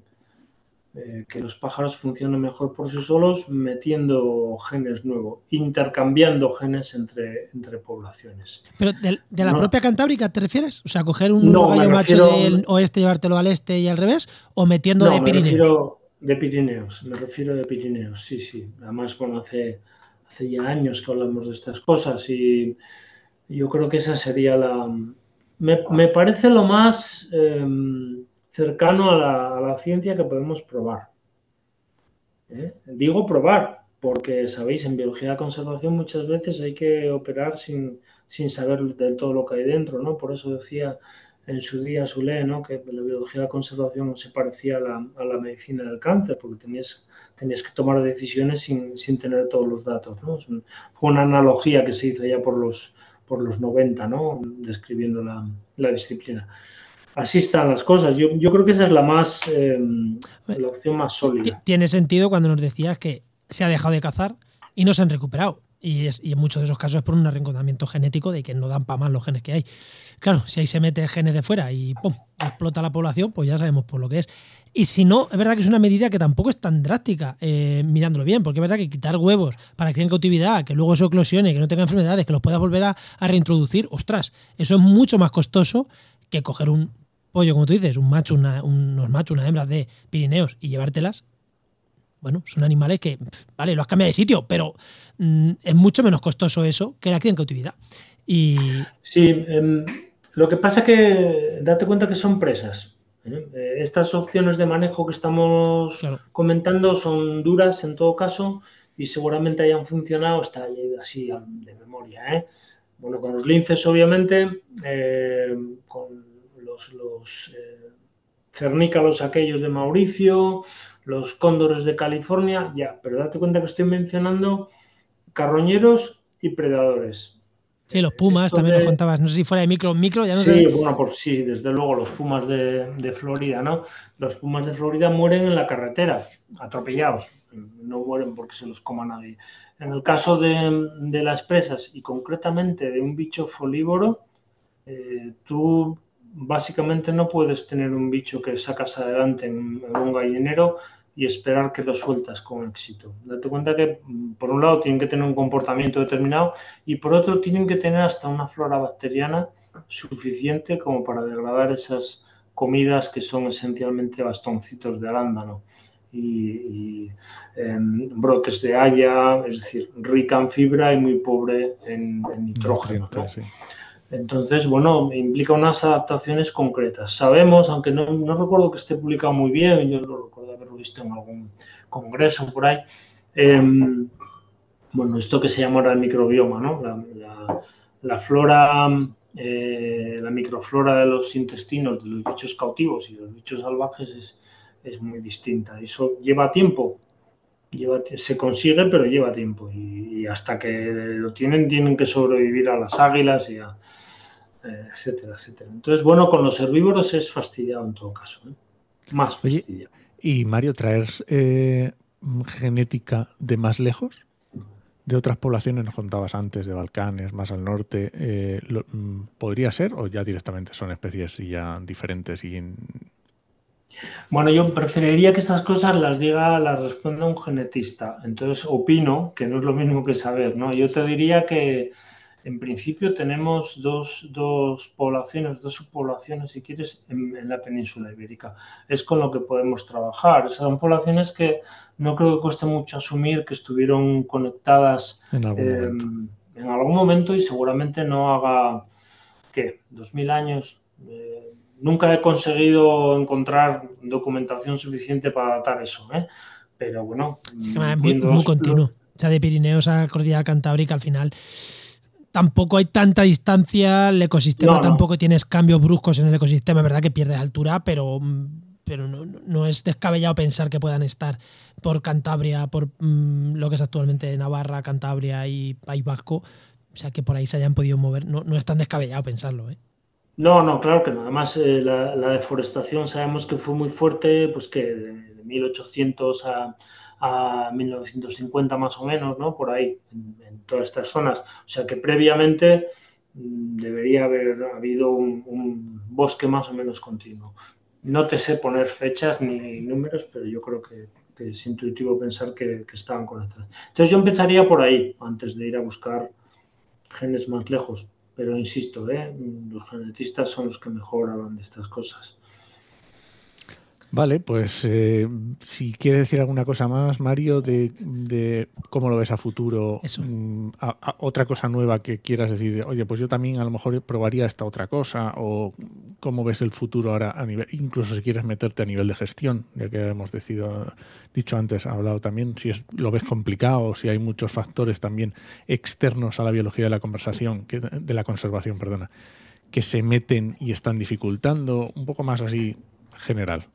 eh, que los pájaros funcionen mejor por sí solos metiendo genes nuevos, intercambiando genes entre, entre poblaciones. ¿Pero de, la propia Cantábrica te refieres? O sea, coger un gallo macho del oeste, llevártelo al este y al revés, o metiendo de Pirineos. de Pirineos, me refiero de Pirineos, sí, sí. Además, bueno, hace, hace ya años que hablamos de estas cosas y yo creo que esa sería la... Me, parece lo más... Em, cercano a la, ciencia que podemos probar. ¿eh? Digo probar, porque sabéis, en biología de conservación muchas veces hay que operar sin, saber del todo lo que hay dentro, ¿no? Por eso decía en su día Sule, ¿no? que la biología de la conservación se parecía a la, medicina del cáncer, porque tenías, tenías que tomar decisiones sin, tener todos los datos. ¿no? Fue una analogía que se hizo ya por los, por los 90, ¿no? describiendo la, la disciplina así están las cosas. Yo, creo que esa es la más eh, la opción más sólida. Tiene sentido cuando nos decías que se ha dejado de cazar y no se han recuperado. Y, es, en muchos de esos casos es por un arrendamiento genético de que no dan para más los genes que hay. Claro, si ahí se mete genes de fuera y ¡pum! explota la población, pues ya sabemos por lo que es. Y si no, es verdad que es una medida que tampoco es tan drástica, eh, mirándolo bien, porque es verdad que quitar huevos para que en cautividad, que luego se eclosione, que no tenga enfermedades, que los puedas volver a, a reintroducir, ostras, eso es mucho más costoso que coger un pollo, como tú dices, un macho, unos machos, unas hembras de Pirineos y llevártelas, bueno, son animales que, vale, lo has cambiado de sitio, pero mm, es mucho menos costoso eso que la cría en cautividad. Y... Sí, em, lo que pasa es que date cuenta que son presas. ¿eh? Eh, estas opciones de manejo que estamos comentando son duras en todo caso y seguramente hayan funcionado, está así de memoria. ¿eh? Bueno, con los linces obviamente, con los, eh, cernícalos aquellos de Mauricio, los cóndores de California, ya, pero date cuenta que estoy mencionando carroñeros y predadores. Sí, los pumas también nos contabas, no sé si fuera de micro, micro, ya no sí, bueno, pues sí, desde luego los pumas de, Florida, ¿no? Los pumas de Florida mueren en la carretera, atropellados, no mueren porque se los coma nadie. En el caso de, las presas y concretamente de un bicho folívoro, eh, tú básicamente no puedes tener un bicho que sacas adelante en, un gallinero y esperar que lo sueltas con éxito. Date cuenta que, mm, por un lado, tienen que tener un comportamiento determinado y por otro, tienen que tener hasta una flora bacteriana suficiente como para degradar esas comidas que son esencialmente bastoncitos de arándano y, em, brotes de haya, es decir, rica en fibra y muy pobre en, nitrógeno. Entonces, bueno, implica unas adaptaciones concretas. Sabemos, aunque no, recuerdo que esté publicado muy bien, yo lo recuerdo haberlo visto en algún congreso por ahí, em, bueno, esto que se llama ahora el microbioma, ¿no? La, flora, eh, la microflora de los intestinos de los bichos cautivos y los bichos salvajes es, muy distinta. Eso lleva tiempo, lleva, se consigue, pero lleva tiempo. Y, hasta que lo tienen, tienen que sobrevivir a las águilas y a, etcétera, etcétera. Entonces, bueno, con los herbívoros es fastidiado en todo caso. ¿eh? Más fastidiado. y Mario, traer eh, genética de más lejos, de otras poblaciones, nos contabas antes, de Balcanes, más al norte, mm, ¿podría ser o ya directamente son especies ya diferentes y bueno, yo preferiría que estas cosas las diga, las responda un genetista. Entonces opino que no es lo mismo que saber, ¿no? Yo te diría que, en principio tenemos dos, poblaciones, dos subpoblaciones, si quieres, en, la península ibérica. Es con lo que podemos trabajar. Son poblaciones que no creo que cueste mucho asumir que estuvieron conectadas en algún, momento. y seguramente no haga, ¿qué? ¿2000 años? Eh, nunca he conseguido encontrar documentación suficiente para datar eso, ¿eh? pero bueno. es muy, continuo. O sea, de Pirineos a Cordillera Cantábrica al final tampoco hay tanta distancia, el ecosistema tampoco tienes cambios bruscos en el ecosistema, es verdad que pierdes altura, pero, pero no, es descabellado pensar que puedan estar por Cantabria, por mm, lo que es actualmente Navarra, Cantabria y País Vasco, o sea que por ahí se hayan podido mover, no, no es tan descabellado pensarlo. ¿eh? No, no, claro que no. Además, eh, la, deforestación sabemos que fue muy fuerte, pues que de, 1800 a, 1950 más o menos, ¿no? Por ahí, en, todas estas zonas. O sea que previamente mm, debería haber habido un, bosque más o menos continuo. No te sé poner fechas ni números, pero yo creo que, es intuitivo pensar que, que estaban conectados. Entonces yo empezaría por ahí, antes de ir a buscar genes más lejos. Pero insisto, ¿eh? los genetistas son los que mejor hablan de estas cosas. Vale, pues eh, si quieres decir alguna cosa más, Mario, de, cómo lo ves a futuro, mm, otra cosa nueva que quieras decir, oye, pues yo también a lo mejor probaría esta otra cosa, o cómo ves el futuro ahora a nivel, incluso si quieres meterte a nivel de gestión, ya que hemos dicho antes, hablado también, si es, lo ves complicado, si hay muchos factores también externos a la biología de la conversación, que, de la conservación, perdona, que se meten y están dificultando, un poco más así general.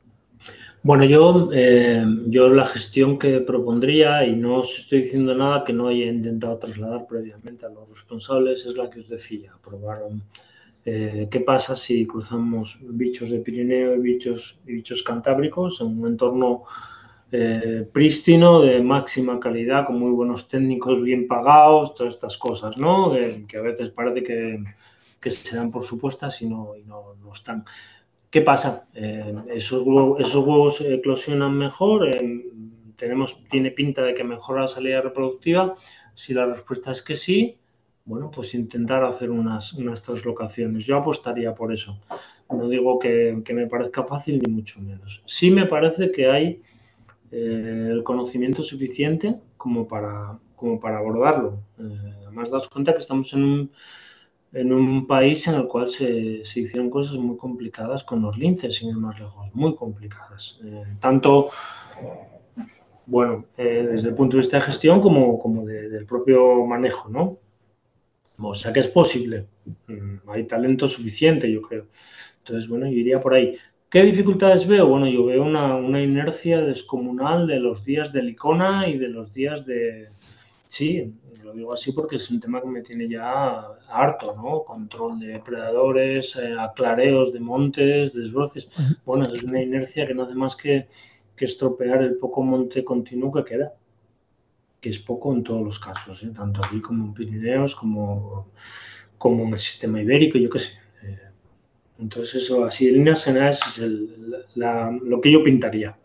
Bueno, yo, eh, yo la gestión que propondría, y no os estoy diciendo nada que no haya intentado trasladar previamente a los responsables, es la que os decía, probar eh, qué pasa si cruzamos bichos de Pirineo y bichos, y bichos cantábricos en un entorno eh, prístino, de máxima calidad, con muy buenos técnicos bien pagados, todas estas cosas, ¿no? que a veces parece que, que, se dan por supuestas y no, y no, no están. ¿Qué pasa? Eh, esos, huevos, eclosionan mejor, eh, tenemos, tiene pinta de que mejora la salida reproductiva. Si la respuesta es que sí, bueno, pues intentar hacer unas, unas translocaciones. Yo apostaría por eso. No digo que, me parezca fácil, ni mucho menos. Sí me parece que hay eh, el conocimiento suficiente como para, como para abordarlo. además, das cuenta que estamos en un en un país en el cual se, hicieron cosas muy complicadas con los linces, sin ir más lejos, muy complicadas. Eh, tanto, bueno, eh, desde el punto de vista de gestión como, como del propio manejo, ¿no? O sea que es posible. Mm, hay talento suficiente, yo creo. Entonces, bueno, yo iría por ahí. ¿Qué dificultades veo? Bueno, yo veo una, una inercia descomunal de los días de Licona y de los días de, Sí, lo digo así porque es un tema que me tiene ya harto, ¿no? Control de depredadores, eh, aclareos de montes, desbroces. Bueno, es una inercia que no hace más que, estropear el poco monte continuo que queda, que es poco en todos los casos, ¿eh? tanto aquí como en Pirineos, como, como en el sistema ibérico, yo qué sé. Eh, entonces, eso, así en líneas generales, es lo que yo pintaría.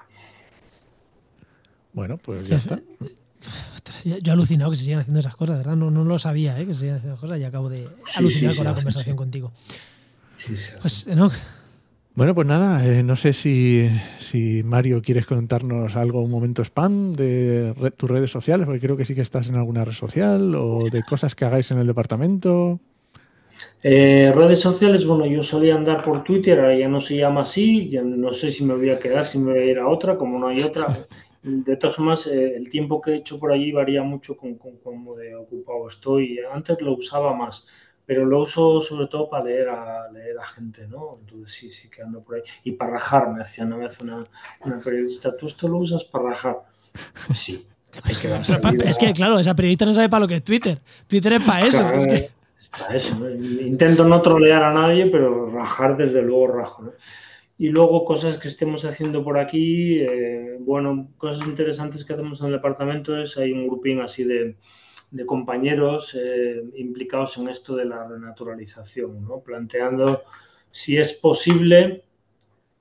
Bueno, pues ya está. (laughs) Yo, he alucinado que se sigan haciendo esas cosas, ¿verdad? No, no lo sabía, ¿eh? que se sigan haciendo esas cosas y acabo de alucinar con la conversación contigo. Pues, Bueno, pues nada, eh, no sé si, si, Mario quieres contarnos algo, un momento spam de tus redes sociales, porque creo que sí que estás en alguna red social o de cosas que hagáis en el departamento. Eh, redes sociales, bueno, yo solía andar por Twitter, ahora ya no se llama así, ya no sé si me voy a quedar, si me voy a ir a otra, como no hay otra. De todas formas, eh, el tiempo que he hecho por allí varía mucho con, cómo de ocupado estoy. Antes lo usaba más, pero lo uso sobre todo para leer a, leer a gente, ¿no? Entonces sí, sí que ando por ahí. Y para rajar, me hacía una vez una, periodista, ¿tú esto lo usas para rajar? Sí. (laughs) Es que, (laughs) claro, esa periodista no sabe para lo que es Twitter. Twitter es para eso. es para eso. Intento no trolear a nadie, pero rajar desde luego rajo. ¿no? Y luego cosas que estemos haciendo por aquí, eh, bueno, cosas interesantes que hacemos en el departamento es, hay un grupín así de, compañeros eh, implicados en esto de la renaturalización, ¿no? planteando si es posible,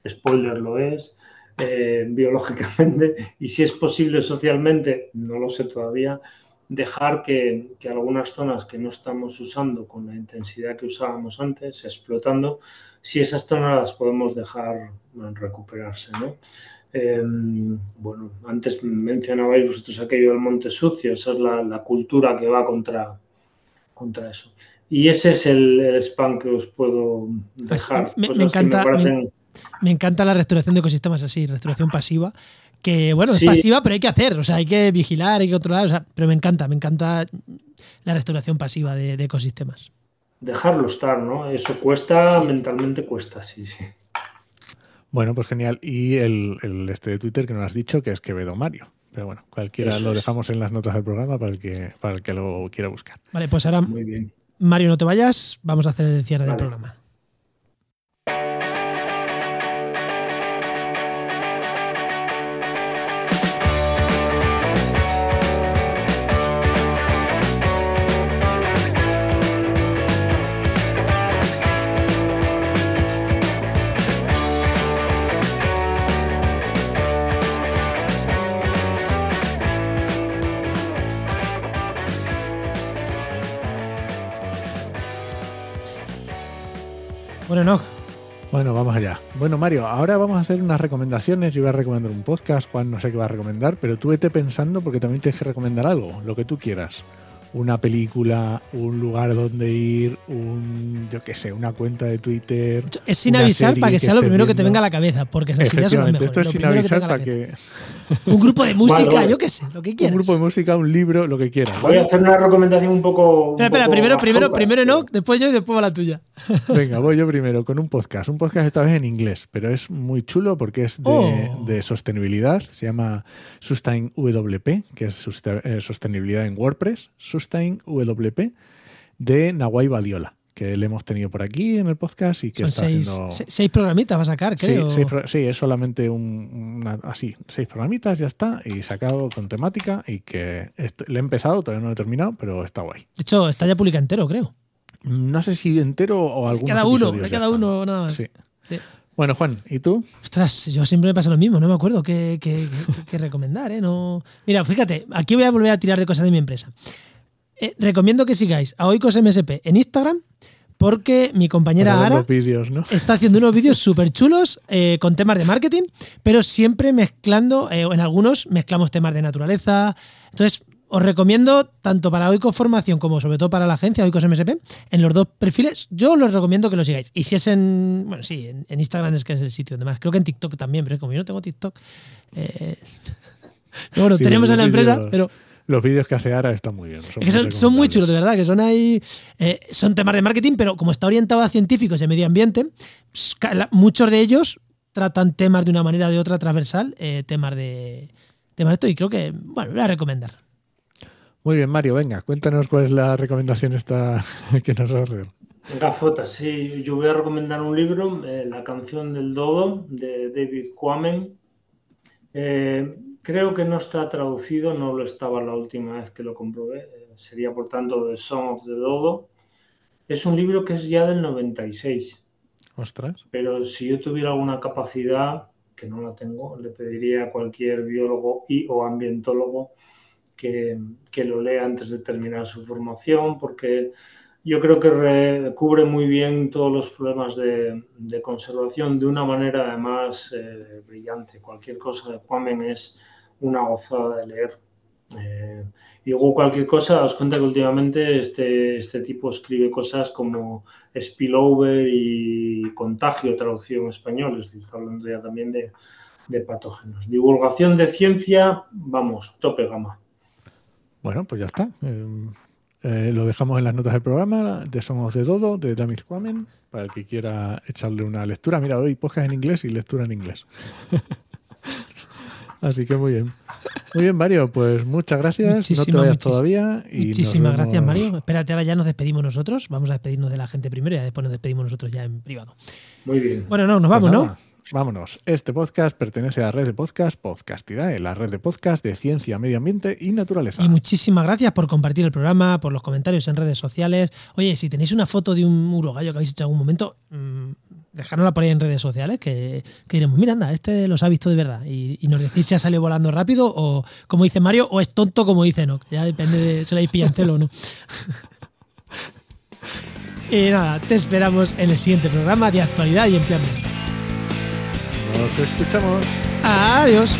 spoiler lo es, eh, (laughs) biológicamente, y si es posible socialmente, no lo sé todavía, dejar que, que, algunas zonas que no estamos usando con la intensidad que usábamos antes, explotando, si esas zonas las podemos dejar recuperarse. ¿no? Em, bueno, antes mencionabais vosotros aquello del monte sucio, esa es la, cultura que va contra, contra eso. Y ese es el, spam que os puedo pues dejar. me, encanta, me, encanta la restauración de ecosistemas así, restauración pasiva, que bueno, es pasiva, pero hay que hacer, o sea, hay que vigilar, hay que controlar, o sea, pero me encanta, me encanta la restauración pasiva de, ecosistemas. Dejarlo estar, ¿no? Eso cuesta, mentalmente cuesta, sí, sí. Bueno, pues genial. Y el, este de Twitter que nos has dicho, que es Quevedo Mario. Pero bueno, cualquiera lo dejamos en las notas del programa para el que, para el que lo quiera buscar. Vale, pues ahora, Muy bien. Mario, no te vayas, vamos a hacer el cierre del programa. Bueno, Mario, ahora vamos a hacer unas recomendaciones. Yo voy a recomendar un podcast, Juan no sé qué va a recomendar, pero tú vete pensando porque también tienes que recomendar algo, lo que tú quieras. Una película, un lugar donde ir, un, yo qué sé, una cuenta de Twitter. Es sin avisar para que sea lo primero que te venga a la cabeza, porque esas ideas son las mejores. esto es Lo sin avisar para que Un grupo de música, Vale, vale. yo qué sé, lo que un quieras. grupo de música, un libro, lo que quieras. Voy a hacer una recomendación un poco. un Espera, espera, poco primero, primero, primero pero- Enoch, después yo y después va la tuya. (laughs) Venga, voy yo primero con un podcast. Un podcast esta vez en inglés, pero es muy chulo porque es de, Oh. de sostenibilidad. Se llama Sustain WP, que es eh, sostenibilidad en WordPress. Sustain WP de Nawai Badiola, que le hemos tenido por aquí en el podcast y que Son está seis, haciendo. se- seis programitas va a sacar, Sí, creo. seis pro- sí, es solamente un, una- así, seis programitas, ya está, y sacado con temática y que le he empezado, todavía no lo he terminado, pero está guay. De hecho, está ya publicado entero, creo. No sé si entero o algunos Cada uno, cada uno nada más. Sí. Sí. Bueno, Juan, ¿y tú? Ostras, yo siempre me pasa lo mismo, no me acuerdo qué, qué- qué- qué recomendar, ¿eh? No... Mira, fíjate, aquí voy a volver a tirar de cosas de mi empresa. Eh, recomiendo que sigáis a Oikos MSP en Instagram porque mi compañera Ara los está haciendo unos vídeos súper chulos eh, con temas de marketing, pero siempre mezclando, eh, en algunos mezclamos temas de naturaleza. Entonces, os recomiendo, tanto para Oikos Formación como sobre todo para la agencia Oikos MSP, en los dos perfiles, yo os recomiendo que lo sigáis. Y si es en, bueno, sí, en, en Instagram es que es el sitio donde más. Creo que en TikTok también, pero como yo no tengo TikTok. eh, (laughs) bueno, Sí, tenemos los en la empresa, pero Los vídeos que hace Ara están muy bien. es que son, son muy chulos, de verdad, que son ahí. eh, son temas de marketing, pero como está orientado a científicos y a medio ambiente, muchos de ellos tratan temas de una manera o de otra transversal, eh, temas de. Temas de esto, y creo que, bueno, lo voy a recomendar. Muy bien, Mario, venga, cuéntanos cuál es la recomendación esta (laughs) que nos hace. Gafotas, sí, yo voy a recomendar un libro, eh, La canción del dodo, de David Quammen. Eh, creo que no está traducido, no lo estaba la última vez que lo comprobé, eh, sería por tanto The Song of the Dodo. Es un libro que es ya del 96, Ostras. pero si yo tuviera alguna capacidad, que no la tengo, le pediría a cualquier biólogo y o ambientólogo que, que lo lea antes de terminar su formación, porque yo creo que re- cubre muy bien todos los problemas de, de conservación de una manera además eh, brillante. Cualquier cosa de Quammen es una gozada de leer. Eh, y luego cualquier cosa, os cuenta que últimamente este, este tipo escribe cosas como spillover y contagio traducido en español, es decir, está hablando ya también de, de patógenos. Divulgación de ciencia, vamos, tope gama. Bueno, pues ya está. Eh, eh, lo dejamos en las notas del programa de Somos de Dodo, de David Quammen, para el que quiera echarle una lectura. Mira, hoy podcast en inglés y lectura en inglés. (laughs) Así que muy bien. Muy bien, Mario, pues muchas gracias. no te vayas todavía. Y Muchísimas gracias, Mario. Espérate, ahora ya nos despedimos nosotros. Vamos a despedirnos de la gente primero y después nos despedimos nosotros ya en privado. Muy bien. Bueno, no, nos Pues vamos, ¿no? Vámonos. Este podcast pertenece a la red de podcast Podcastidae, la red de podcast de ciencia, medio ambiente y naturaleza. Y muchísimas gracias por compartir el programa, por los comentarios en redes sociales. Oye, si tenéis una foto de un urogallo que habéis hecho en algún momento, mmm, dejárnosla por ahí en redes sociales, que, que diremos, mira, anda, este los ha visto de verdad. Y, y nos decís si ha salido volando rápido o, como dice Mario, o es tonto como dice Enoch. Ya depende de si le pillan celo o no. (laughs) y nada, te esperamos en el siguiente programa de actualidad y empleo ambiental. Nos escuchamos. Adiós.